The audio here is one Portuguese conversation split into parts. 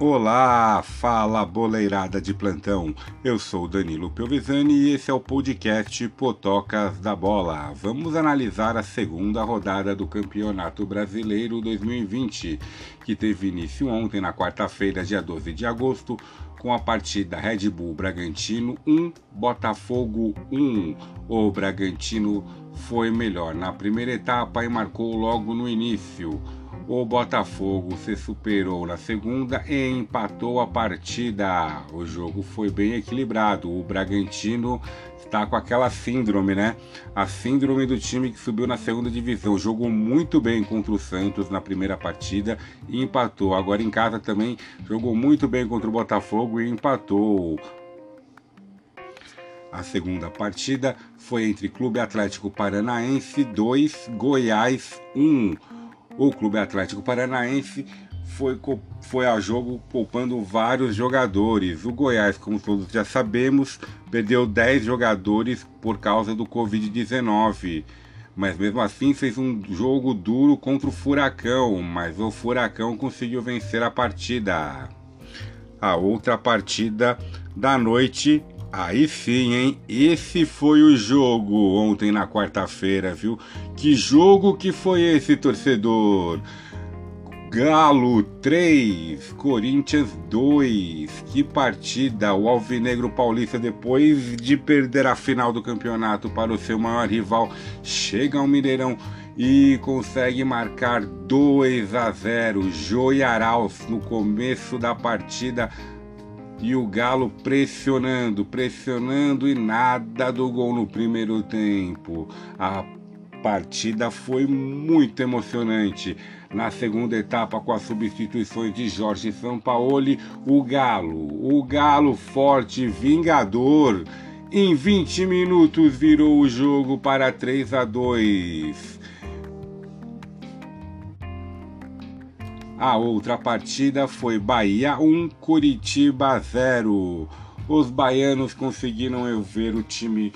Olá, fala boleirada de plantão. Eu sou Danilo Pelvisani e esse é o podcast Potocas da Bola. Vamos analisar a segunda rodada do Campeonato Brasileiro 2020, que teve início ontem, na quarta-feira, dia 12 de agosto, com a partida Red Bull Bragantino 1, Botafogo 1. O Bragantino foi melhor na primeira etapa e marcou logo no início. O Botafogo se superou na segunda e empatou a partida. O jogo foi bem equilibrado. O Bragantino está com aquela síndrome, né? A síndrome do time que subiu na segunda divisão. Jogou muito bem contra o Santos na primeira partida e empatou. Agora em casa também jogou muito bem contra o Botafogo e empatou. A segunda partida foi entre Clube Atlético Paranaense 2, Goiás 1 o Clube Atlético Paranaense foi, foi a jogo poupando vários jogadores. O Goiás, como todos já sabemos, perdeu 10 jogadores por causa do Covid-19. Mas mesmo assim fez um jogo duro contra o Furacão, mas o Furacão conseguiu vencer a partida. A outra partida da noite Aí sim, hein? Esse foi o jogo ontem na quarta-feira, viu? Que jogo que foi esse, torcedor? Galo 3, Corinthians 2. Que partida! O Alvinegro Paulista, depois de perder a final do campeonato para o seu maior rival, chega ao Mineirão e consegue marcar 2 a 0. Joiaraus no começo da partida e o Galo pressionando, pressionando e nada do gol no primeiro tempo. A partida foi muito emocionante. Na segunda etapa, com as substituições de Jorge Sampaoli, o Galo, o Galo forte, vingador, em 20 minutos virou o jogo para 3 a 2. A outra partida foi Bahia 1, Curitiba 0. Os baianos conseguiram ver o time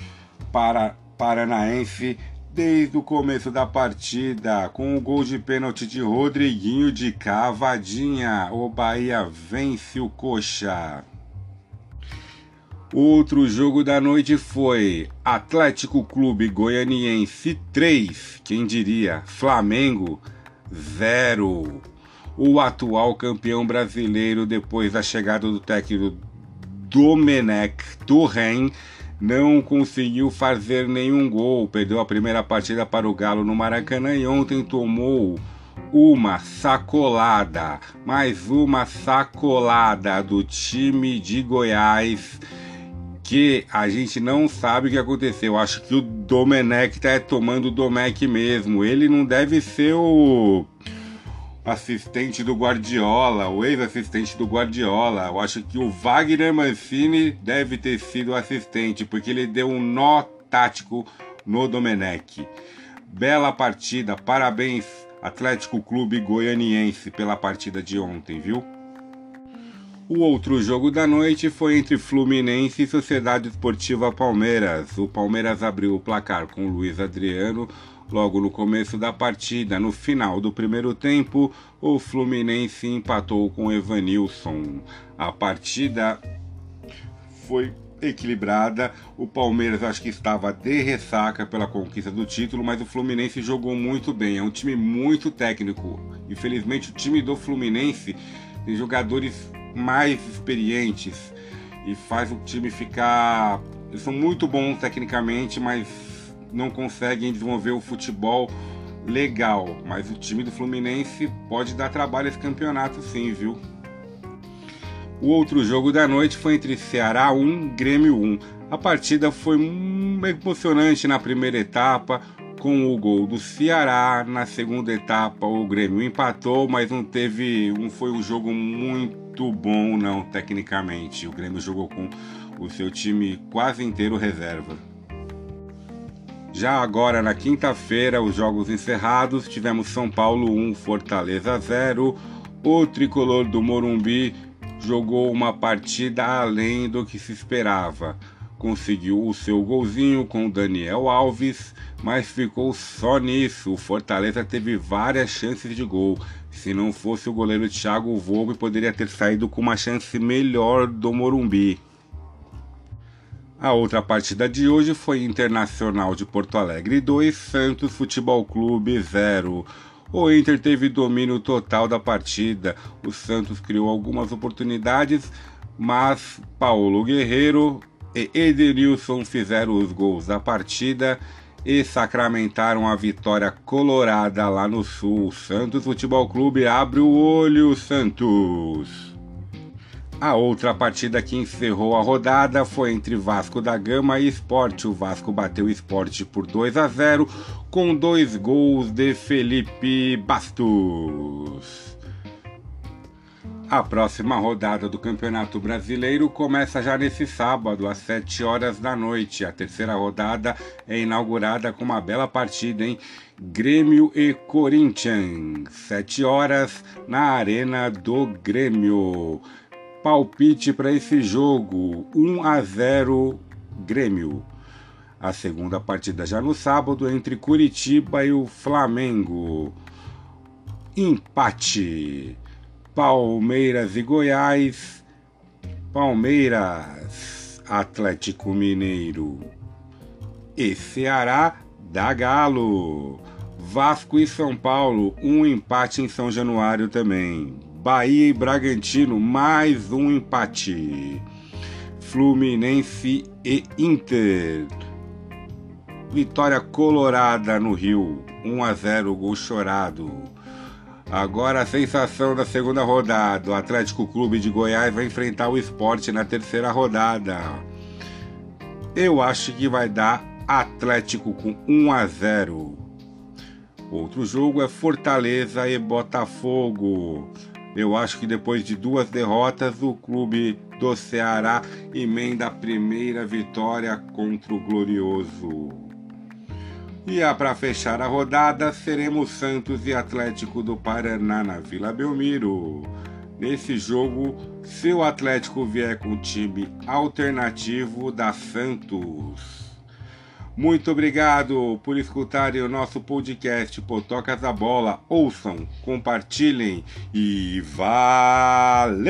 para paranaense desde o começo da partida, com o gol de pênalti de Rodriguinho de cavadinha. O Bahia vence o Coxa. Outro jogo da noite foi Atlético Clube Goianiense 3, quem diria, Flamengo 0 o atual campeão brasileiro depois da chegada do técnico Domenech Turren não conseguiu fazer nenhum gol, perdeu a primeira partida para o Galo no Maracanã e ontem tomou uma sacolada, mais uma sacolada do time de Goiás que a gente não sabe o que aconteceu. Acho que o Domenech tá tomando o Domecq mesmo. Ele não deve ser o assistente do Guardiola, o ex-assistente do Guardiola. Eu acho que o Wagner Mancini deve ter sido assistente, porque ele deu um nó tático no Domenech. Bela partida, parabéns Atlético Clube Goianiense pela partida de ontem, viu? O outro jogo da noite foi entre Fluminense e Sociedade Esportiva Palmeiras. O Palmeiras abriu o placar com Luiz Adriano logo no começo da partida. No final do primeiro tempo, o Fluminense empatou com Evanilson. A partida foi equilibrada. O Palmeiras acho que estava de ressaca pela conquista do título, mas o Fluminense jogou muito bem. É um time muito técnico. Infelizmente, o time do Fluminense tem jogadores mais experientes e faz o time ficar. Eles são muito bons tecnicamente, mas não conseguem desenvolver o futebol legal. Mas o time do Fluminense pode dar trabalho esse campeonato, sim, viu? O outro jogo da noite foi entre Ceará 1 Grêmio 1. A partida foi emocionante na primeira etapa, com o gol do Ceará. Na segunda etapa, o Grêmio empatou, mas não teve. Um, foi um jogo muito bom, não, tecnicamente. O Grêmio jogou com o seu time quase inteiro reserva. Já agora na quinta-feira, os jogos encerrados, tivemos São Paulo 1, Fortaleza 0. O tricolor do Morumbi jogou uma partida além do que se esperava. conseguiu o seu golzinho com Daniel Alves, mas ficou só nisso. O Fortaleza teve várias chances de gol. Se não fosse o goleiro Thiago Volpe, poderia ter saído com uma chance melhor do Morumbi. A outra partida de hoje foi Internacional de Porto Alegre 2, Santos Futebol Clube 0. O Inter teve domínio total da partida. O Santos criou algumas oportunidades, mas Paulo Guerreiro e Edenilson fizeram os gols da partida e sacramentaram a vitória colorada lá no Sul. Santos Futebol Clube abre o olho, Santos. A outra partida que encerrou a rodada foi entre Vasco da Gama e Esporte. O Vasco bateu o Esporte por 2 a 0 com dois gols de Felipe Bastos. A próxima rodada do Campeonato Brasileiro começa já nesse sábado, às 7 horas da noite. A terceira rodada é inaugurada com uma bela partida, hein? Grêmio e Corinthians, 7 horas na Arena do Grêmio. Palpite para esse jogo: 1 a 0 Grêmio. A segunda partida já no sábado entre Curitiba e o Flamengo. Empate. Palmeiras e Goiás. Palmeiras, Atlético Mineiro e Ceará da Galo. Vasco e São Paulo, um empate em São Januário também. Bahia e Bragantino, mais um empate. Fluminense e Inter. Vitória colorada no Rio, 1 a 0, gol chorado. Agora a sensação da segunda rodada. O Atlético Clube de Goiás vai enfrentar o esporte na terceira rodada. Eu acho que vai dar Atlético com 1 a 0. Outro jogo é Fortaleza e Botafogo. Eu acho que depois de duas derrotas, o clube do Ceará emenda a primeira vitória contra o Glorioso. E para fechar a rodada, seremos Santos e Atlético do Paraná na Vila Belmiro. Nesse jogo, se o Atlético vier com time alternativo da Santos. Muito obrigado por escutarem o nosso podcast Potocas da Bola. Ouçam, compartilhem e valeu!